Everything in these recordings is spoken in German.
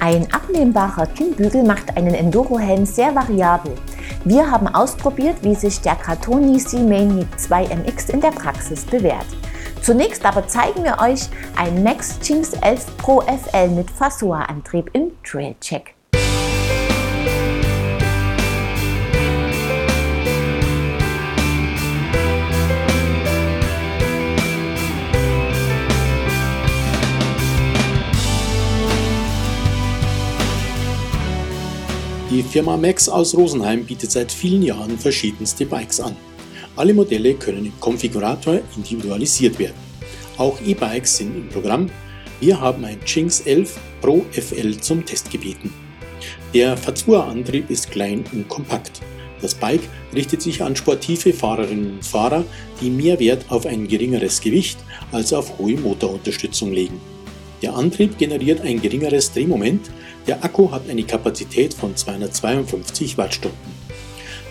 Ein abnehmbarer Kinnbügel macht einen Enduro-Helm sehr variabel. Wir haben ausprobiert, wie sich der Cartoni C-Maniac 2 MX in der Praxis bewährt. Zunächst aber zeigen wir euch ein Max Jinx 11 Pro FL mit Fasua-Antrieb im Trailcheck. Die Firma Max aus Rosenheim bietet seit vielen Jahren verschiedenste Bikes an. Alle Modelle können im Konfigurator individualisiert werden. Auch E-Bikes sind im Programm. Wir haben ein Jinx 11 Pro FL zum Test gebeten. Der Fazua-Antrieb ist klein und kompakt. Das Bike richtet sich an sportive Fahrerinnen und Fahrer, die mehr Wert auf ein geringeres Gewicht als auf hohe Motorunterstützung legen. Der Antrieb generiert ein geringeres Drehmoment, der Akku hat eine Kapazität von 252 Wattstunden.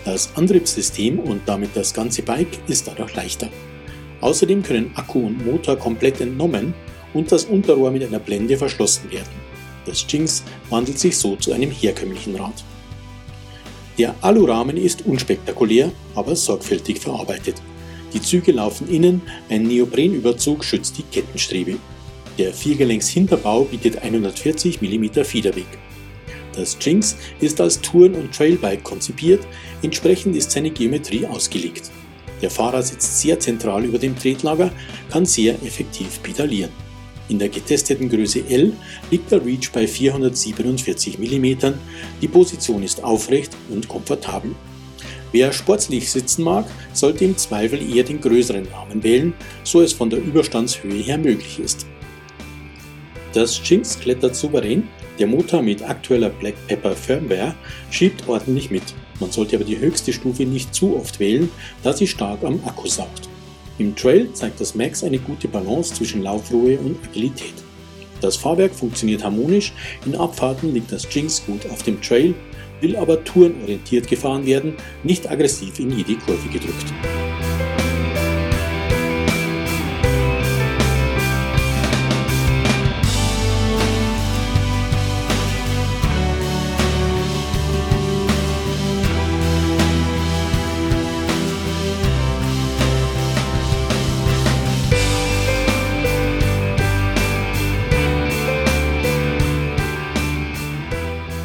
Das Antriebssystem und damit das ganze Bike ist dadurch leichter. Außerdem können Akku und Motor komplett entnommen und das Unterrohr mit einer Blende verschlossen werden. Das Jinx wandelt sich so zu einem herkömmlichen Rad. Der Alurahmen ist unspektakulär, aber sorgfältig verarbeitet. Die Züge laufen innen, ein Neoprenüberzug schützt die Kettenstrebe. Der Viergelenks-Hinterbau bietet 140 mm Federweg. Das Jinx ist als Touren- und Trailbike konzipiert, entsprechend ist seine Geometrie ausgelegt. Der Fahrer sitzt sehr zentral über dem Tretlager, kann sehr effektiv pedalieren. In der getesteten Größe L liegt der Reach bei 447 mm, die Position ist aufrecht und komfortabel. Wer sportlich sitzen mag, sollte im Zweifel eher den größeren Rahmen wählen, so es von der Überstandshöhe her möglich ist. Das Jinx klettert souverän, der Motor mit aktueller Black Pepper Firmware schiebt ordentlich mit. Man sollte aber die höchste Stufe nicht zu oft wählen, da sie stark am Akku saugt. Im Trail zeigt das Max eine gute Balance zwischen Laufruhe und Agilität. Das Fahrwerk funktioniert harmonisch, in Abfahrten liegt das Jinx gut auf dem Trail, will aber tourenorientiert gefahren werden, nicht aggressiv in jede Kurve gedrückt.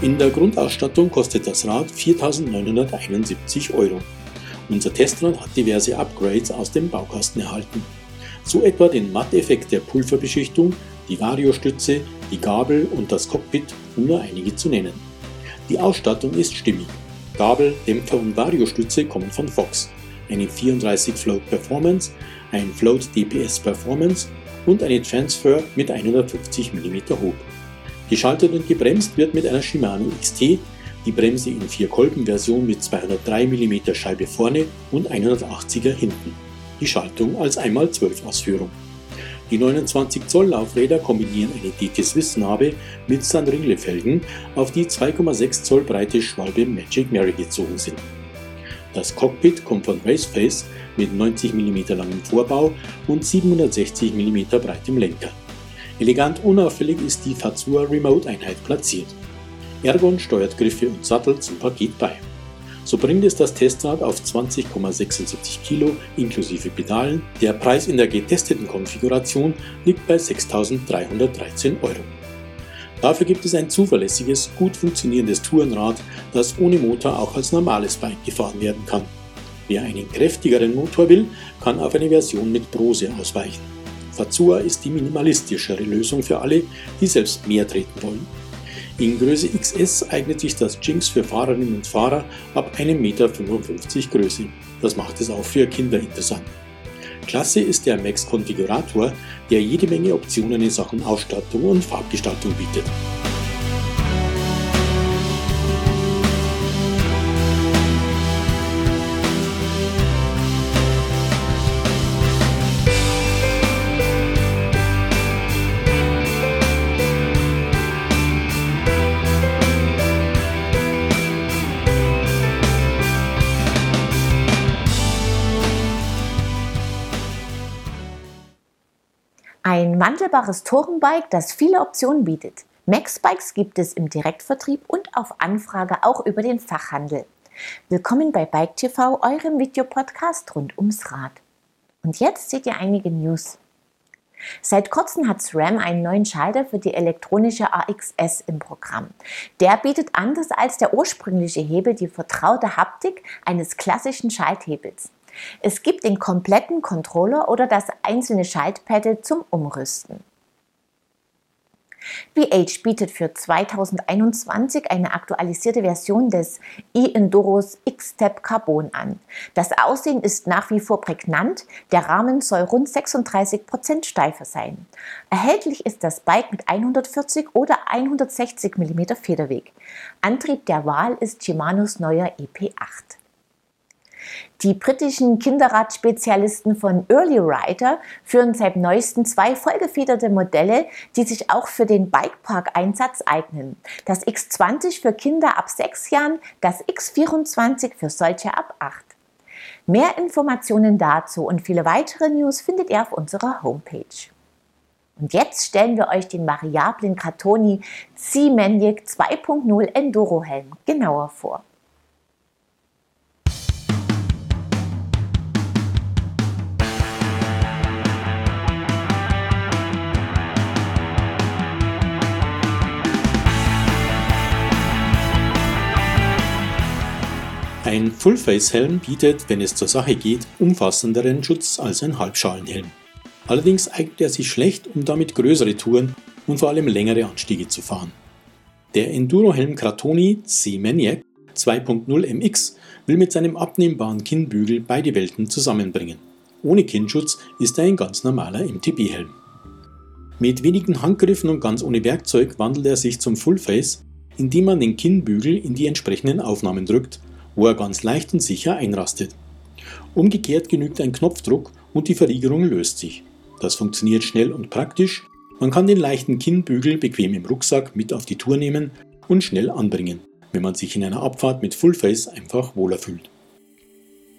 In der Grundausstattung kostet das Rad 4.971 Euro. Unser Testrad hat diverse Upgrades aus dem Baukasten erhalten. So etwa den Matteffekt der Pulverbeschichtung, die Variostütze, die Gabel und das Cockpit, um nur einige zu nennen. Die Ausstattung ist stimmig. Gabel, Dämpfer und Variostütze kommen von Fox, eine 34 Float Performance, ein Float DPS Performance und eine Transfer mit 150 mm Hub. Geschaltet und gebremst wird mit einer Shimano XT, die Bremse in 4-Kolben-Version mit 203 mm Scheibe vorne und 180er hinten. Die Schaltung als 1x12 Ausführung. Die 29 Zoll Laufräder kombinieren eine DT Swiss Narbe mit Sanringle-Felgen, auf die 2,6 Zoll breite Schwalbe Magic Mary gezogen sind. Das Cockpit kommt von Raceface mit 90 mm langem Vorbau und 760 mm breitem Lenker. Elegant unauffällig ist die Fazua Remote-Einheit platziert. Ergon steuert Griffe und Sattel zum Paket bei. So bringt es das Testrad auf 20,76 Kilo inklusive Pedalen. Der Preis in der getesteten Konfiguration liegt bei 6.313 Euro. Dafür gibt es ein zuverlässiges, gut funktionierendes Tourenrad, das ohne Motor auch als normales Bike gefahren werden kann. Wer einen kräftigeren Motor will, kann auf eine Version mit Brose ausweichen. Fazua ist die minimalistischere Lösung für alle, die selbst mehr treten wollen. In Größe XS eignet sich das Jinx für Fahrerinnen und Fahrer ab 1,55 Meter Größe. Das macht es auch für Kinder interessant. Klasse ist der Max Konfigurator, der jede Menge Optionen in Sachen Ausstattung und Farbgestaltung bietet. Ein wandelbares Tourenbike, das viele Optionen bietet. Max-Bikes gibt es im Direktvertrieb und auf Anfrage auch über den Fachhandel. Willkommen bei Bike TV, eurem Videopodcast rund ums Rad. Und jetzt seht ihr einige News. Seit kurzem hat SRAM einen neuen Schalter für die elektronische AXS im Programm. Der bietet anders als der ursprüngliche Hebel die vertraute Haptik eines klassischen Schalthebels. Es gibt den kompletten Controller oder das einzelne Schaltpedal zum Umrüsten. VH bietet für 2021 eine aktualisierte Version des e-Enduros X-Step Carbon an. Das Aussehen ist nach wie vor prägnant, der Rahmen soll rund 36% steifer sein. Erhältlich ist das Bike mit 140 oder 160 mm Federweg. Antrieb der Wahl ist Shimanos neuer EP8. Die britischen Kinderradspezialisten von Early Rider führen seit neuestem zwei vollgefederte Modelle, die sich auch für den Bikepark-Einsatz eignen. Das X20 für Kinder ab 6 Jahren, das X24 für solche ab 8. Mehr Informationen dazu und viele weitere News findet ihr auf unserer Homepage. Und jetzt stellen wir euch den variablen Cartoni C-Maniac 2.0 Enduro Helm genauer vor. Ein Full-Face-Helm bietet, wenn es zur Sache geht, umfassenderen Schutz als ein Halbschalenhelm. Allerdings eignet er sich schlecht, um damit größere Touren und vor allem längere Anstiege zu fahren. Der Enduro-Helm Kratoni C-Maniac 2.0 MX will mit seinem abnehmbaren Kinnbügel beide Welten zusammenbringen. Ohne Kinnschutz ist er ein ganz normaler MTB-Helm. Mit wenigen Handgriffen und ganz ohne Werkzeug wandelt er sich zum Fullface, indem man den Kinnbügel in die entsprechenden Aufnahmen drückt wo er ganz leicht und sicher einrastet. Umgekehrt genügt ein Knopfdruck und die Verriegelung löst sich. Das funktioniert schnell und praktisch. Man kann den leichten Kinnbügel bequem im Rucksack mit auf die Tour nehmen und schnell anbringen, wenn man sich in einer Abfahrt mit Fullface einfach wohler fühlt.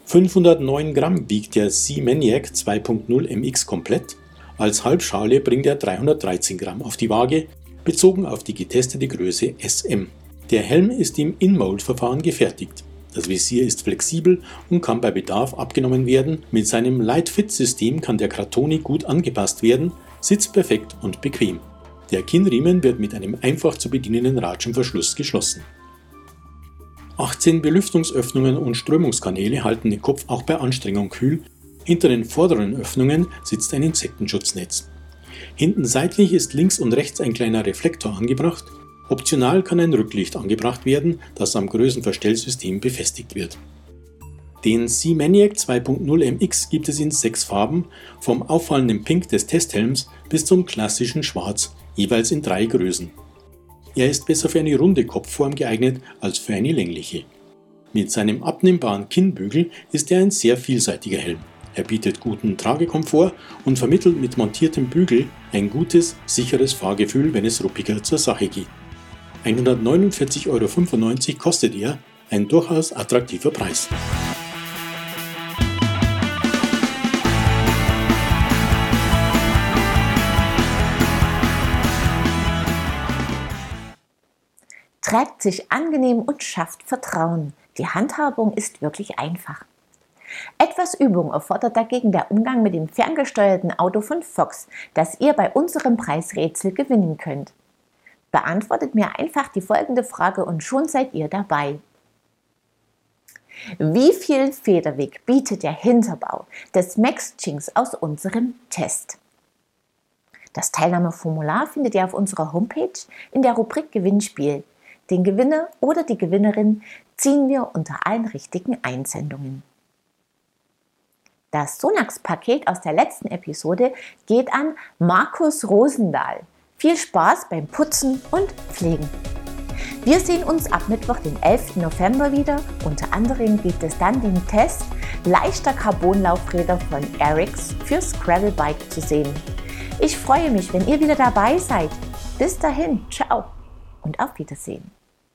509 Gramm wiegt der C-Maniac 2.0 MX komplett. Als Halbschale bringt er 313 Gramm auf die Waage, bezogen auf die getestete Größe SM. Der Helm ist im In-Mold-Verfahren gefertigt. Das Visier ist flexibel und kann bei Bedarf abgenommen werden. Mit seinem Light-Fit-System kann der Kratoni gut angepasst werden, sitzt perfekt und bequem. Der Kinnriemen wird mit einem einfach zu bedienenden Ratschenverschluss geschlossen. 18 Belüftungsöffnungen und Strömungskanäle halten den Kopf auch bei Anstrengung kühl. Hinter den vorderen Öffnungen sitzt ein Insektenschutznetz. Hinten seitlich ist links und rechts ein kleiner Reflektor angebracht Optional kann ein Rücklicht angebracht werden, das am Größenverstellsystem befestigt wird. Den C-Maniac 2.0 MX gibt es in sechs Farben, vom auffallenden Pink des Testhelms bis zum klassischen Schwarz, jeweils in drei Größen. Er ist besser für eine runde Kopfform geeignet als für eine längliche. Mit seinem abnehmbaren Kinnbügel ist er ein sehr vielseitiger Helm. Er bietet guten Tragekomfort und vermittelt mit montiertem Bügel ein gutes, sicheres Fahrgefühl, wenn es ruppiger zur Sache geht. 149,95 Euro kostet er, ein durchaus attraktiver Preis. Trägt sich angenehm und schafft Vertrauen. Die Handhabung ist wirklich einfach. Etwas Übung erfordert dagegen der Umgang mit dem ferngesteuerten Auto von Fox, das ihr bei unserem Preisrätsel gewinnen könnt. Beantwortet mir einfach die folgende Frage und schon seid ihr dabei. Wie viel Federweg bietet der Hinterbau des Max Jinx aus unserem Test? Das Teilnahmeformular findet ihr auf unserer Homepage in der Rubrik Gewinnspiel. Den Gewinner oder die Gewinnerin ziehen wir unter allen richtigen Einsendungen. Das Sonax-Paket aus der letzten Episode geht an Markus Rosendahl. Viel Spaß beim Putzen und Pflegen. Wir sehen uns ab Mittwoch, den 11. November wieder. Unter anderem gibt es dann den Test leichter Carbonlaufräder von Erics fürs Gravelbike zu sehen. Ich freue mich, wenn ihr wieder dabei seid. Bis dahin, ciao und auf Wiedersehen.